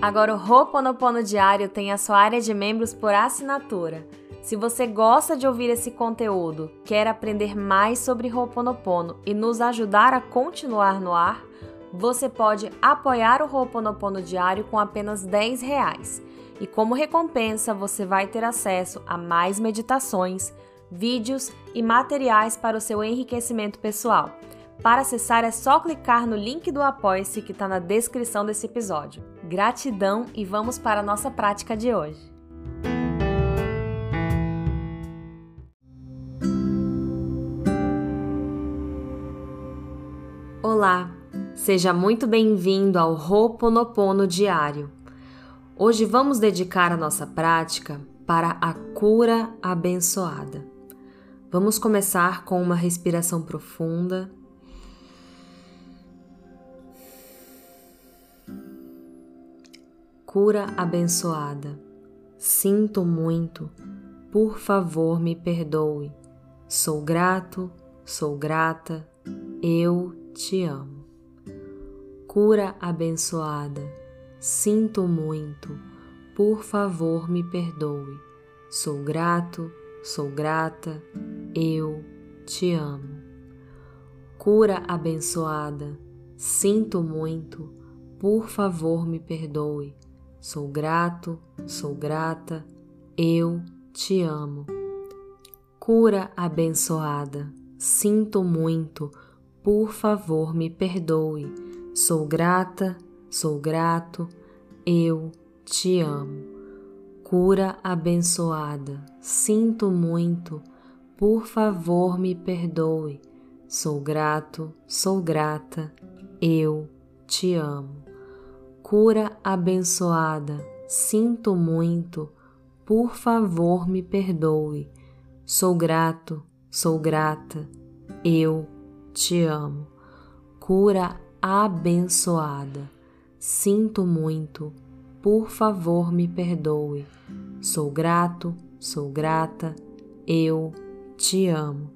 Agora o Ho'oponopono Diário tem a sua área de membros por assinatura. Se você gosta de ouvir esse conteúdo, quer aprender mais sobre Ho'oponopono e nos ajudar a continuar no ar, você pode apoiar o Ho'oponopono Diário com apenas 10 reais. E como recompensa, você vai ter acesso a mais meditações, vídeos e materiais para o seu enriquecimento pessoal. Para acessar é só clicar no link do Apoia-se que está na descrição desse episódio. Gratidão e vamos para a nossa prática de hoje. Olá, seja muito bem-vindo ao Ho'oponopono Diário. Hoje vamos dedicar a nossa prática para a cura abençoada. Vamos começar com uma respiração profunda. Cura abençoada. Sinto muito. Por favor, me perdoe. Sou grato, sou grata. Eu te amo. Cura abençoada. Sinto muito. Por favor, me perdoe. Sou grato, sou grata. Eu te amo. Cura abençoada. Sinto muito. Por favor, me perdoe. Sou grato, sou grata, eu te amo. Cura abençoada, sinto muito, por favor me perdoe. Sou grata, sou grato, eu te amo. Cura abençoada, sinto muito, por favor me perdoe. Sou grato, sou grata, eu te amo cura abençoada, sinto muito, por favor me perdoe. Sou grato, sou grata, eu te amo. Cura abençoada, sinto muito, por favor me perdoe. Sou grato, sou grata, eu te amo.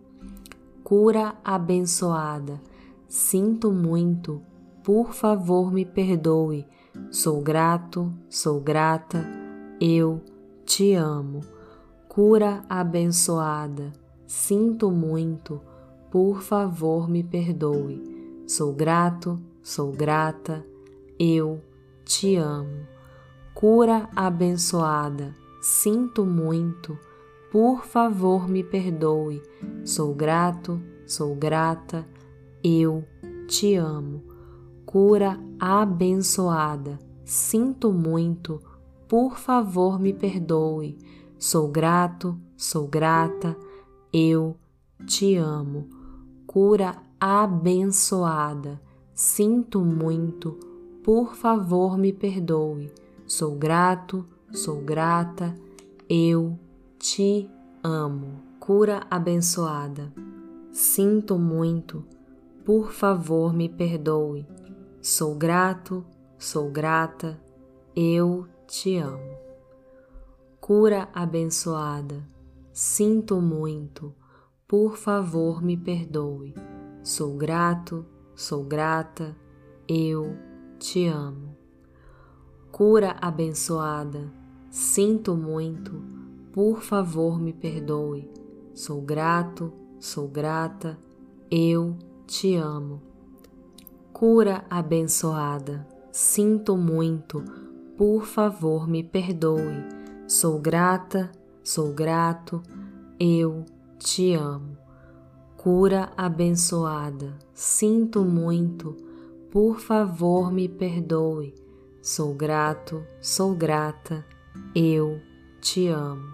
Cura abençoada, sinto muito, por favor me perdoe Sou grato, sou grata, eu te amo. Cura abençoada, sinto muito, por favor me perdoe. Sou grato, sou grata, eu te amo. Cura abençoada, sinto muito, por favor me perdoe. Sou grato, sou grata, eu te amo cura abençoada. Sinto muito, por favor me perdoe. Sou grato, sou grata, eu te amo. Cura abençoada. Sinto muito, por favor me perdoe. Sou grato, sou grata, eu te amo. Cura abençoada. Sinto muito, por favor me perdoe. Sou grato, sou grata, eu te amo. Cura abençoada, sinto muito, por favor me perdoe. Sou grato, sou grata, eu te amo. Cura abençoada, sinto muito, por favor me perdoe. Sou grato, sou grata, eu te amo cura abençoada. Sinto muito, por favor me perdoe. Sou grata, sou grato, eu te amo. Cura abençoada. Sinto muito, por favor me perdoe. Sou grato, sou grata, eu te amo.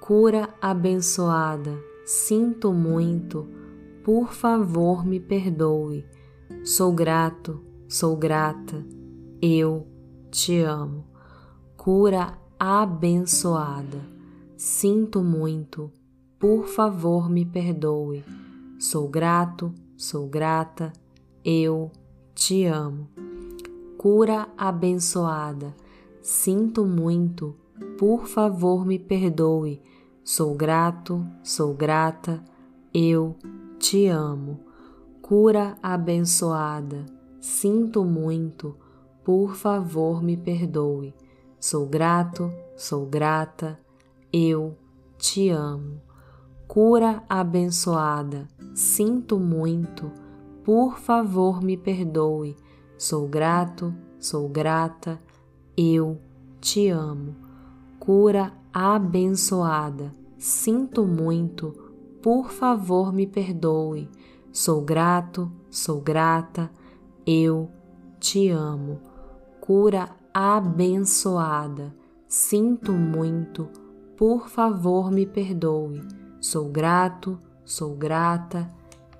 Cura abençoada. Sinto muito, por favor me perdoe Sou grato, sou grata, eu te amo. Cura abençoada. Sinto muito, por favor me perdoe. Sou grato, sou grata, eu te amo. Cura abençoada. Sinto muito, por favor me perdoe. Sou grato, sou grata, eu te amo cura abençoada. Sinto muito, por favor me perdoe. Sou grato, sou grata, eu te amo. Cura abençoada, sinto muito, por favor me perdoe. Sou grato, sou grata, eu te amo. Cura abençoada, sinto muito, por favor me perdoe. Sou grato, sou grata, eu te amo. Cura abençoada, sinto muito, por favor me perdoe. Sou grato, sou grata,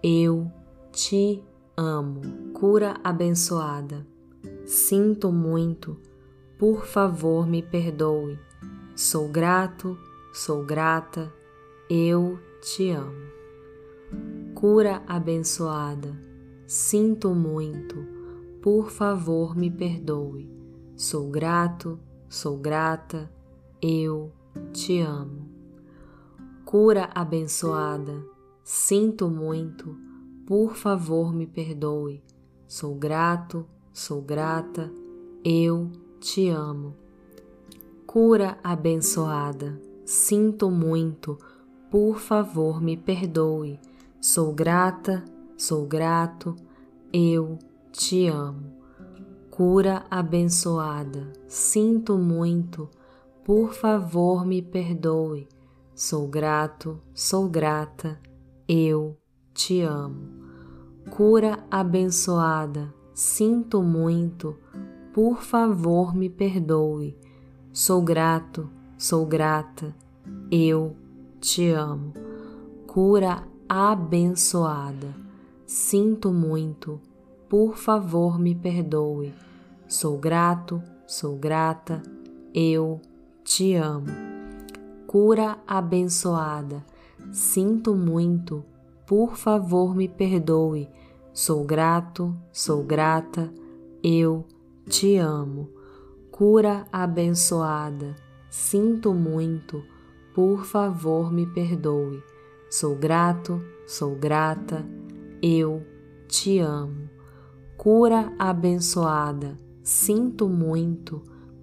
eu te amo. Cura abençoada, sinto muito, por favor me perdoe. Sou grato, sou grata, eu te amo. Cura abençoada, sinto muito, por favor me perdoe. Sou grato, sou grata, eu te amo. Cura abençoada, sinto muito, por favor me perdoe. Sou grato, sou grata, eu te amo. Cura abençoada, sinto muito, por favor me perdoe. Sou grata, sou grato, eu te amo. Cura abençoada, sinto muito, por favor me perdoe. Sou grato, sou grata, eu te amo. Cura abençoada, sinto muito, por favor me perdoe. Sou grato, sou grata, eu te amo. Cura abençoada, sinto muito, por favor me perdoe. Sou grato, sou grata, eu te amo. Cura abençoada, sinto muito, por favor me perdoe. Sou grato, sou grata, eu te amo. Cura abençoada, sinto muito, por favor me perdoe. Sou grato, sou grata, eu te amo. Cura abençoada, sinto muito,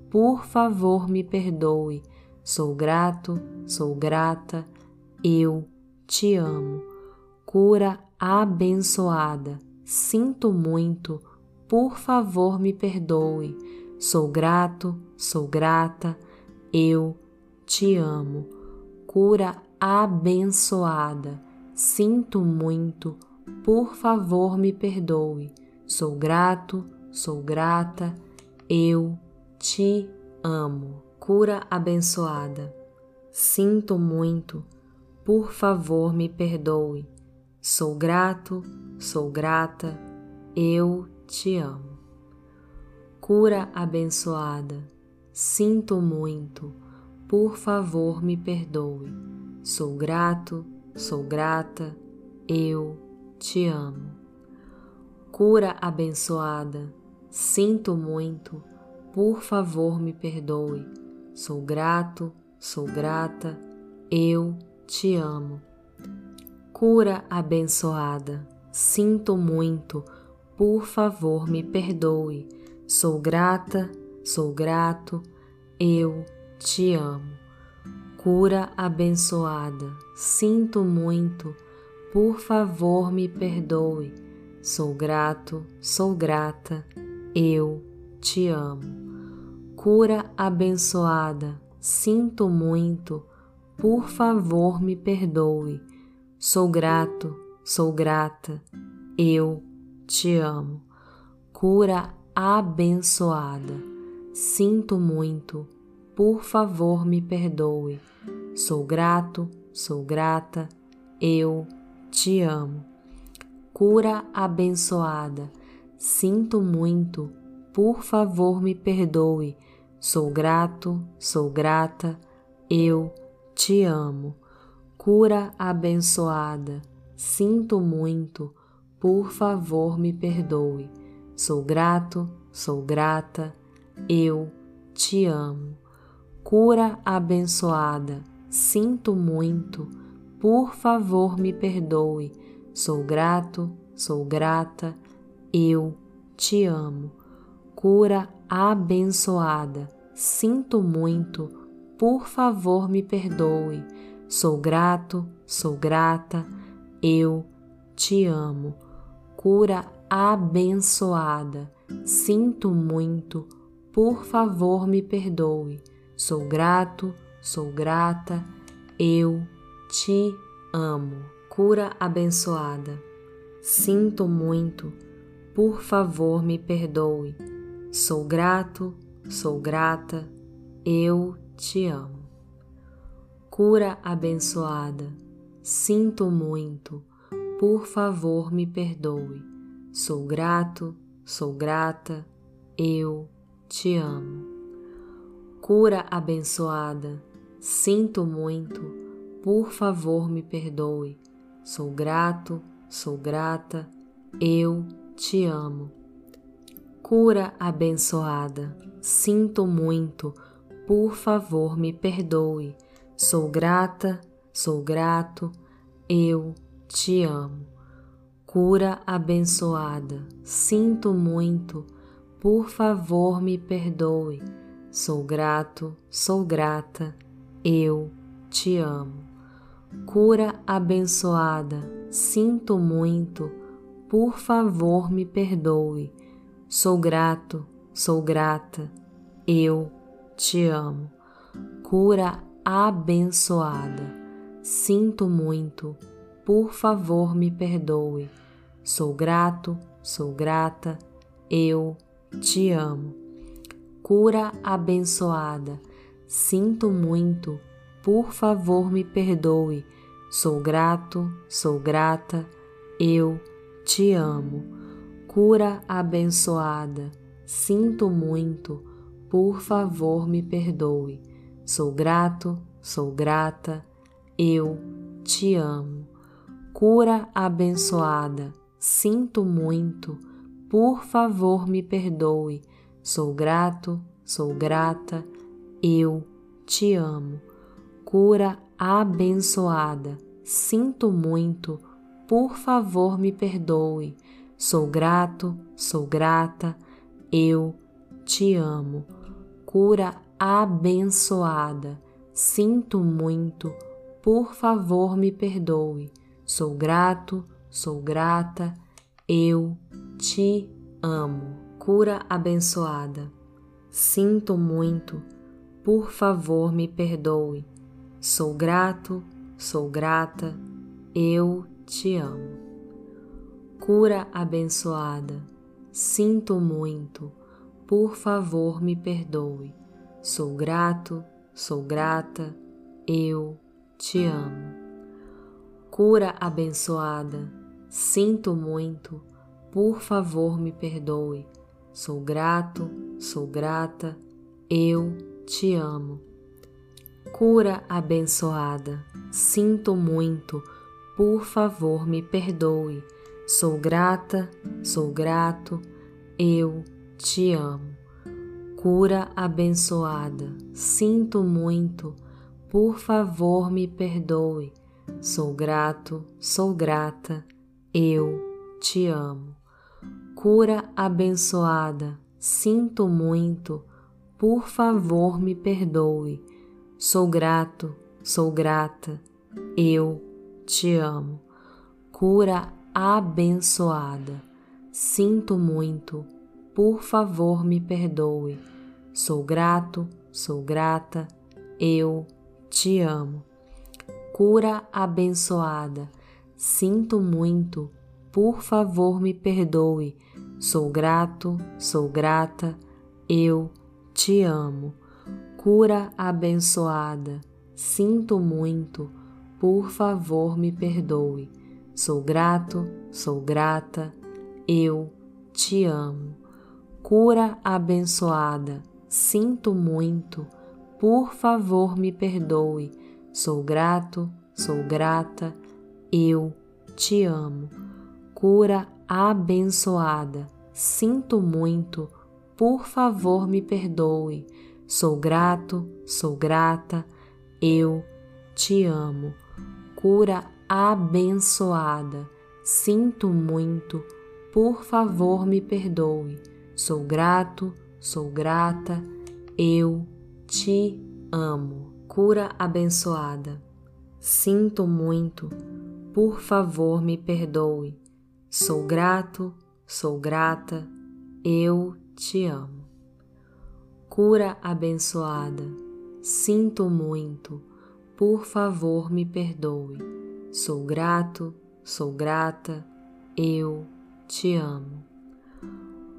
por favor me perdoe. Sou grato, sou grata, eu te amo. Cura abençoada, sinto muito, por favor me perdoe. Sou grato, sou grata, eu te amo. Cura abençoada, sinto muito, por favor me perdoe. Sou grato, sou grata, eu te amo. Cura abençoada. Sinto muito, por favor me perdoe. Sou grato, sou grata, eu te amo. Cura abençoada. Sinto muito, por favor me perdoe. Sou grato, sou grata, eu te amo cura abençoada, sinto muito, por favor me perdoe. Sou grato, sou grata, eu te amo. Cura abençoada, sinto muito, por favor me perdoe. Sou grata, sou grato, eu te amo. Cura abençoada, sinto muito, por favor me perdoe. Sou grato, sou grata, eu te amo. Cura abençoada, sinto muito, por favor me perdoe. Sou grato, sou grata, eu te amo. Cura abençoada, sinto muito, por favor me perdoe. Sou grato, sou grata, eu te amo cura abençoada. Sinto muito, por favor me perdoe. Sou grato, sou grata, eu te amo. Cura abençoada. Sinto muito, por favor me perdoe. Sou grato, sou grata, eu te amo. Cura abençoada. Sinto muito, por favor me perdoe Sou grato, sou grata, eu te amo. cura abençoada, sinto muito, por favor me perdoe. Sou grato, sou grata, eu te amo. Cura abençoada, sinto muito, por favor me perdoe. Sou grato, sou grata, eu te amo. Cura abençoada, sinto muito, por favor me perdoe. Sou grato, sou grata, eu te amo. Cura abençoada, sinto muito, por favor me perdoe. Sou grato, sou grata, eu te amo. Cura abençoada, sinto muito, por favor me perdoe. Sou grato, sou grata, eu te amo. Cura abençoada, sinto muito, por favor me perdoe. Sou grata, sou grato, eu te amo. Cura abençoada, sinto muito, por favor me perdoe. Sou grato, sou grata, eu te amo. Cura abençoada, sinto muito, por favor me perdoe. Sou grato, sou grata, eu te amo. Cura abençoada, sinto muito, por favor me perdoe. Sou grato, sou grata, eu te amo. Cura abençoada, sinto muito, por favor me perdoe. Sou grato, sou grata, eu te amo. Cura abençoada, sinto muito, por favor me perdoe. Sou grato, sou grata, eu te amo. Cura abençoada, sinto muito, por favor me perdoe. Sou grato, sou grata, eu te amo. Cura abençoada, sinto muito, por favor me perdoe. Sou grato, sou grata, eu te amo. Cura abençoada, sinto muito, por favor me perdoe. Sou grato, sou grata, eu te amo. Cura abençoada, sinto muito, por favor me perdoe. Sou grato, sou grata, eu te amo. Cura abençoada, sinto muito, por favor me perdoe. Sou grato, sou grata, eu te amo. Cura abençoada, sinto muito, por favor me perdoe. Sou grato, sou grata, eu te amo. Cura abençoada, sinto muito, por favor me perdoe. Sou grata, sou grato, eu te amo. Cura abençoada, sinto muito, por favor me perdoe. Sou grato, sou grata, eu te amo. Cura abençoada, sinto muito, por favor me perdoe. Sou grato, sou grata, eu te amo. Cura abençoada, sinto muito, por favor me perdoe. Sou grato, sou grata, eu te amo. Cura abençoada, sinto muito, por favor me perdoe. Sou grato, sou grata, eu te amo. Cura abençoada, sinto muito, por favor me perdoe. Sou grato, sou grata, eu te amo. Cura abençoada, sinto muito, por favor me perdoe. Sou grato, sou grata, eu te amo. Cura abençoada, sinto muito, por favor me perdoe Sou grato, sou grata, eu te amo. Cura abençoada, sinto muito, por favor me perdoe. Sou grato, sou grata, eu te amo. Cura abençoada. Sinto muito, por favor me perdoe. Sou grato, sou grata, eu te amo. Cura abençoada. Sinto muito, por favor me perdoe. Sou grato, sou grata, eu te amo.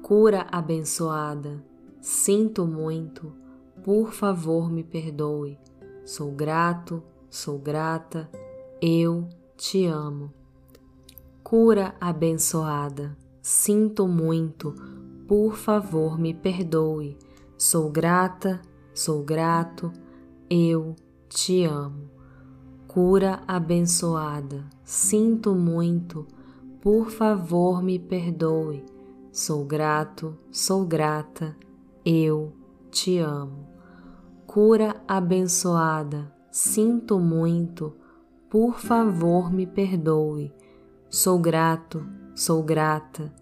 Cura abençoada. Sinto muito, por favor me perdoe. Sou grato, sou grata, eu te amo. Cura abençoada, sinto muito, por favor me perdoe. Sou grata, sou grato, eu te amo. Cura abençoada, sinto muito, por favor me perdoe. Sou grato, sou grata, eu te amo cura abençoada, sinto muito, por favor me perdoe. Sou grato, sou grata,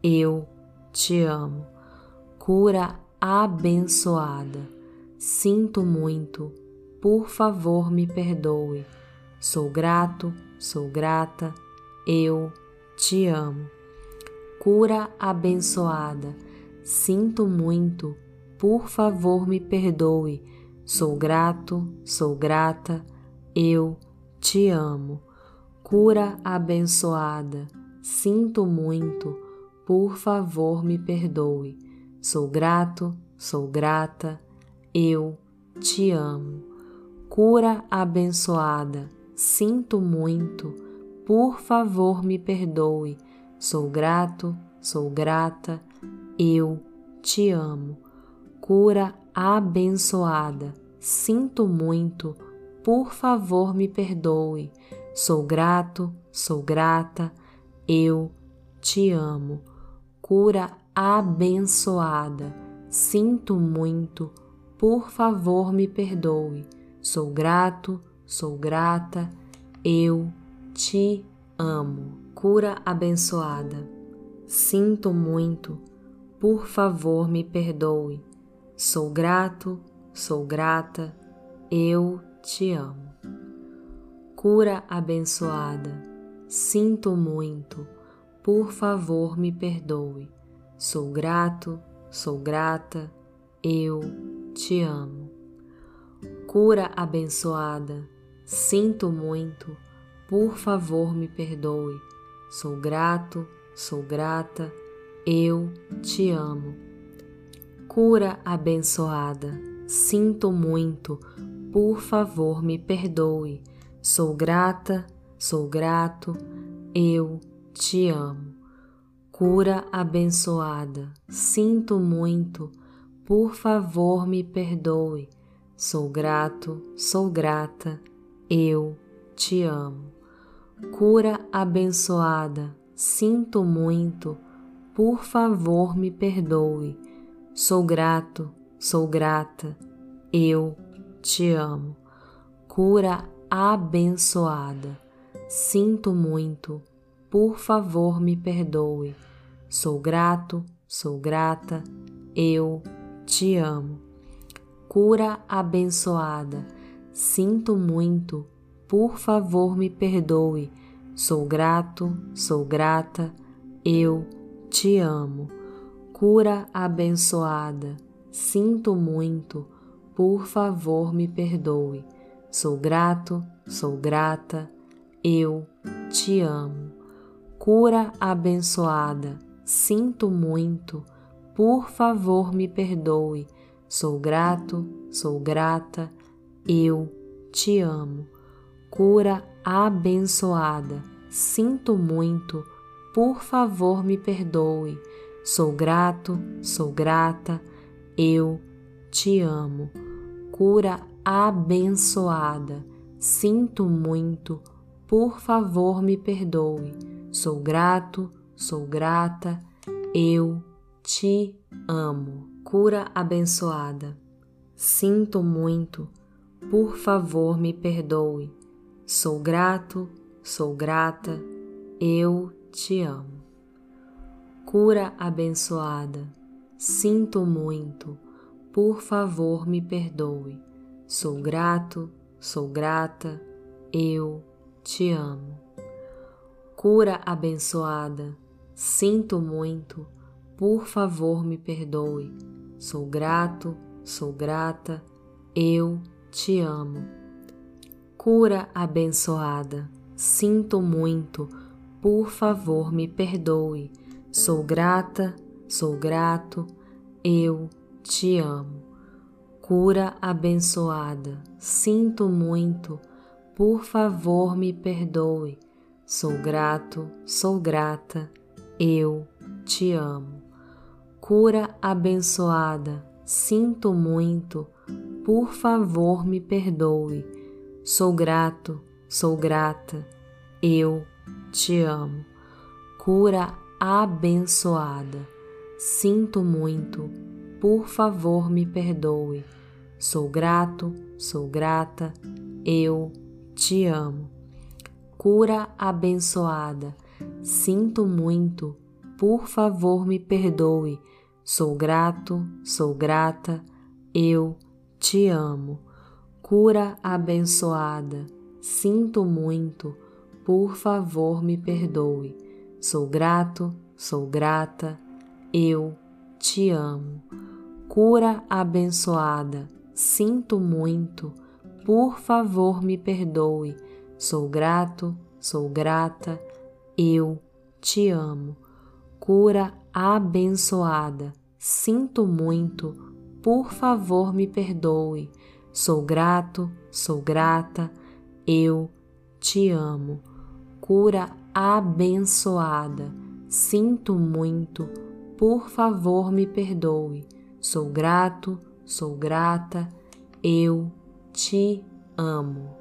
eu te amo. Cura abençoada, sinto muito, por favor me perdoe. Sou grato, sou grata, eu te amo. Cura abençoada, sinto muito, por favor me perdoe. Sou grato, sou grata, eu te amo. Cura abençoada, sinto muito, por favor me perdoe. Sou grato, sou grata, eu te amo. Cura abençoada, sinto muito, por favor me perdoe. Sou grato, sou grata, eu te amo. Cura abençoada, sinto muito, por favor me perdoe. Sou grato, sou grata, eu te amo. Cura abençoada, sinto muito, por favor me perdoe. Sou grato, sou grata, eu te amo. Cura abençoada, sinto muito, por favor me perdoe. Sou grato, sou grata, eu te amo. Cura abençoada, sinto muito, por favor me perdoe. Sou grato, sou grata, eu te amo. Cura abençoada, sinto muito, por favor me perdoe. Sou grato, sou grata, eu te amo Cura abençoada, sinto muito, por favor me perdoe. Sou grata, sou grato, eu te amo. Cura abençoada, sinto muito, por favor me perdoe. Sou grato, sou grata, eu te amo. Cura abençoada, sinto muito, por favor me perdoe Sou grato, sou grata, eu te amo. Cura abençoada. Sinto muito, por favor me perdoe. Sou grato, sou grata, eu te amo. Cura abençoada. Sinto muito, por favor me perdoe. Sou grato, sou grata, eu te amo cura abençoada, sinto muito, por favor me perdoe. Sou grato, sou grata, eu te amo. Cura abençoada, sinto muito, por favor me perdoe. Sou grato, sou grata, eu te amo. Cura abençoada, sinto muito, por favor me perdoe. Sou grato, sou grata, eu te amo. Cura abençoada, sinto muito, por favor me perdoe. Sou grato, sou grata, eu te amo. Cura abençoada, sinto muito, por favor me perdoe. Sou grato, sou grata, eu te amo cura abençoada. sinto muito, por favor me perdoe. Sou grato, sou grata, eu te amo. Cura abençoada, sinto muito, por favor me perdoe. Sou grato, sou grata, eu te amo. Cura abençoada, sinto muito, por favor me perdoe. Sou grata, sou grato, eu te amo. Cura abençoada, sinto muito, por favor me perdoe. Sou grato, sou grata, eu te amo cura abençoada, sinto muito, por favor me perdoe. Sou grato, sou grata, eu te amo. Cura abençoada, sinto muito, por favor me perdoe. Sou grato, sou grata, eu te amo. Cura abençoada, sinto muito, por favor me perdoe. Sou grato, sou grata, eu te amo. Cura abençoada, sinto muito, por favor me perdoe. Sou grato, sou grata, eu te amo. Cura abençoada, sinto muito, por favor me perdoe. Sou grato, sou grata, eu te amo. Cura abençoada, Sinto muito, por favor me perdoe. Sou grato, sou grata, eu te amo. Cura abençoada. Sinto muito, por favor me perdoe. Sou grato, sou grata, eu te amo.